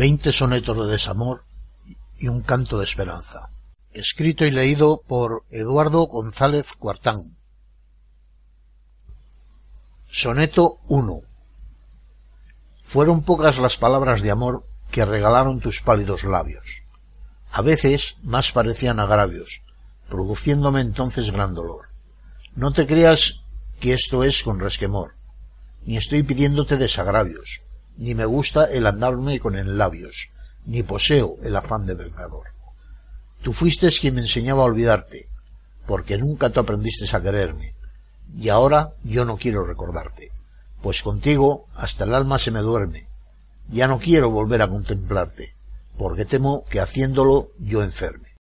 20 sonetos de desamor y un canto de esperanza. Escrito y leído por Eduardo González Cuartán. Soneto 1. Fueron pocas las palabras de amor que regalaron tus pálidos labios. A veces más parecían agravios, produciéndome entonces gran dolor. No te creas que esto es con resquemor, ni estoy pidiéndote desagravios, ni me gusta el andarme con en labios, ni poseo el afán de vengador. Tú fuiste quien me enseñaba a olvidarte, porque nunca tú aprendiste a quererme, y ahora yo no quiero recordarte, pues contigo hasta el alma se me duerme, ya no quiero volver a contemplarte, porque temo que haciéndolo yo enferme.